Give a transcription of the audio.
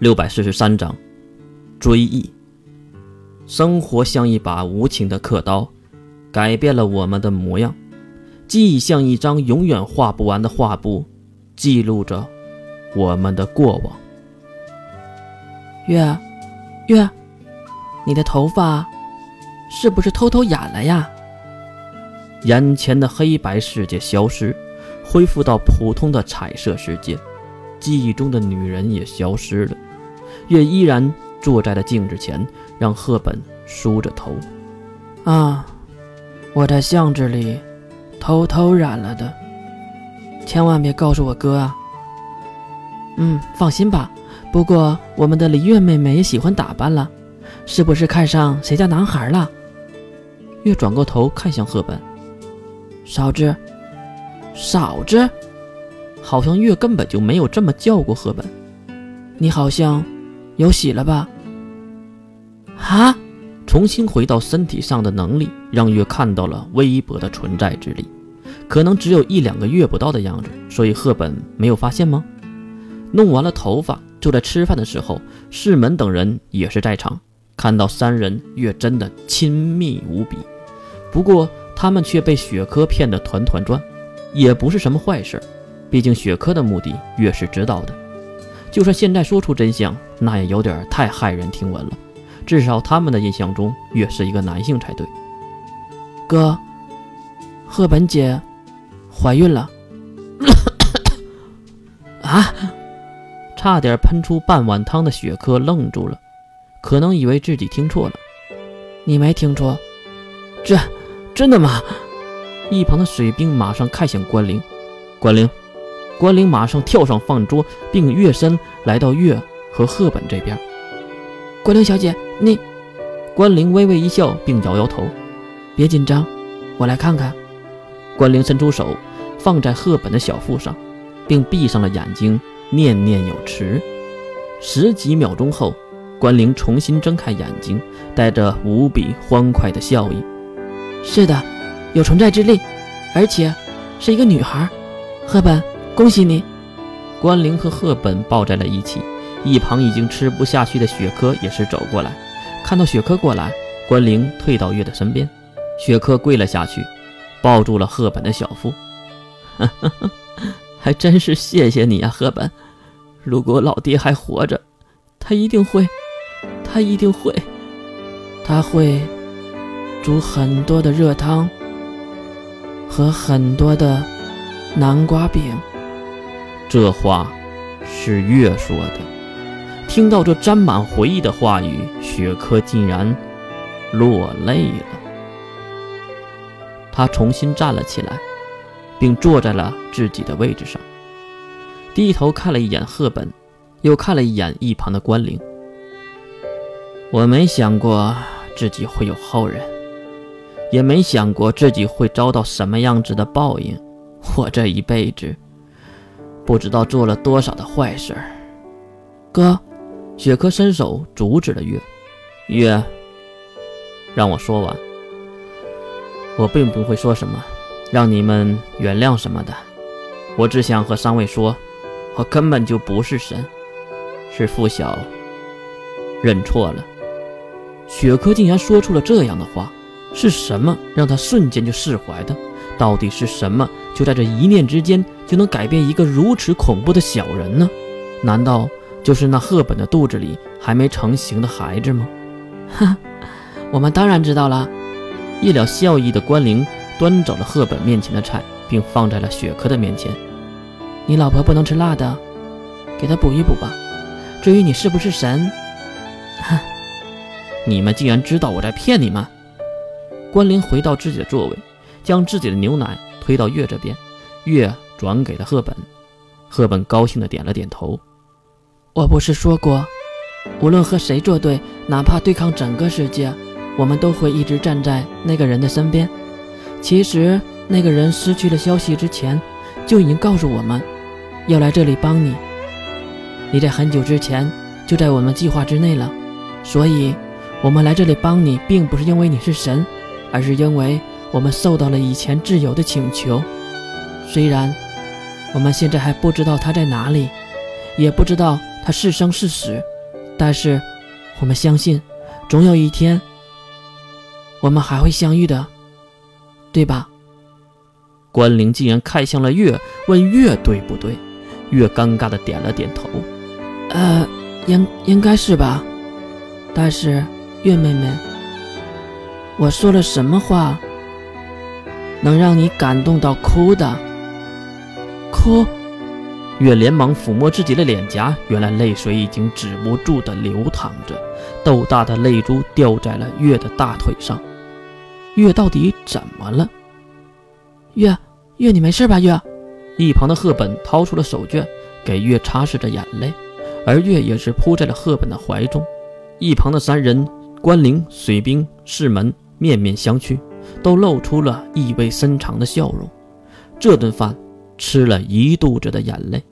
六百四十三章，追忆。生活像一把无情的刻刀，改变了我们的模样；记忆像一张永远画不完的画布，记录着我们的过往。月，月，你的头发是不是偷偷染了呀？眼前的黑白世界消失，恢复到普通的彩色世界。记忆中的女人也消失了，月依然坐在了镜子前，让赫本梳着头。啊，我在巷子里偷偷染了的，千万别告诉我哥啊。嗯，放心吧。不过我们的梨月妹妹也喜欢打扮了，是不是看上谁家男孩了？月转过头看向赫本，嫂子，嫂子。好像月根本就没有这么叫过赫本。你好像有喜了吧？啊！重新回到身体上的能力，让月看到了微薄的存在之力，可能只有一两个月不到的样子，所以赫本没有发现吗？弄完了头发，就在吃饭的时候，世门等人也是在场，看到三人，月真的亲密无比。不过他们却被雪珂骗得团团转，也不是什么坏事。毕竟雪珂的目的月是知道的，就算现在说出真相，那也有点太骇人听闻了。至少他们的印象中，月是一个男性才对。哥，赫本姐怀孕了。啊！差点喷出半碗汤的雪珂愣住了，可能以为自己听错了。你没听错，这真的吗？一旁的水兵马上看向关灵，关灵。关灵马上跳上饭桌，并跃身来到月和赫本这边。关灵小姐，你……关灵微微一笑，并摇摇头：“别紧张，我来看看。”关灵伸出手放在赫本的小腹上，并闭上了眼睛，念念有词。十几秒钟后，关灵重新睁开眼睛，带着无比欢快的笑意：“是的，有存在之力，而且是一个女孩，赫本。”恭喜你，关灵和赫本抱在了一起。一旁已经吃不下去的雪珂也是走过来，看到雪珂过来，关灵退到月的身边，雪珂跪了下去，抱住了赫本的小腹。还真是谢谢你啊，赫本。如果老爹还活着，他一定会，他一定会，他会煮很多的热汤和很多的南瓜饼。这话是月说的。听到这沾满回忆的话语，雪珂竟然落泪了。他重新站了起来，并坐在了自己的位置上，低头看了一眼赫本，又看了一眼一旁的关灵。我没想过自己会有后人，也没想过自己会遭到什么样子的报应。我这一辈子。不知道做了多少的坏事，哥，雪珂伸手阻止了月，月，让我说完。我并不会说什么，让你们原谅什么的。我只想和三位说，我根本就不是神，是附小认错了。雪珂竟然说出了这样的话，是什么让他瞬间就释怀的？到底是什么？就在这一念之间，就能改变一个如此恐怖的小人呢？难道就是那赫本的肚子里还没成型的孩子吗？哈，我们当然知道了。一脸笑意的关灵端走了赫本面前的菜，并放在了雪珂的面前。你老婆不能吃辣的，给她补一补吧。至于你是不是神，哼，你们竟然知道我在骗你们！关灵回到自己的座位。将自己的牛奶推到月这边，月转给了赫本，赫本高兴的点了点头。我不是说过，无论和谁作对，哪怕对抗整个世界，我们都会一直站在那个人的身边。其实那个人失去了消息之前，就已经告诉我们，要来这里帮你。你在很久之前就在我们计划之内了，所以，我们来这里帮你，并不是因为你是神，而是因为。我们受到了以前挚友的请求，虽然我们现在还不知道他在哪里，也不知道他是生是死，但是我们相信，总有一天我们还会相遇的，对吧？关灵竟然看向了月，问月对不对？月尴尬的点了点头。呃，应应该是吧。但是月妹妹，我说了什么话能让你感动到哭的？哭？月连忙抚摸自己的脸颊，原来泪水已经止不住的流淌着，豆大的泪珠掉在了月的大腿上。月到底怎么了？月月，你没事吧？月。一旁的赫本掏出了手绢，给月擦拭着眼泪，而月也是扑在了赫本的怀中。一旁的三人，关灵、水兵、世门面面相觑，都露出了意味深长的笑容。这顿饭。吃了一肚子的眼泪。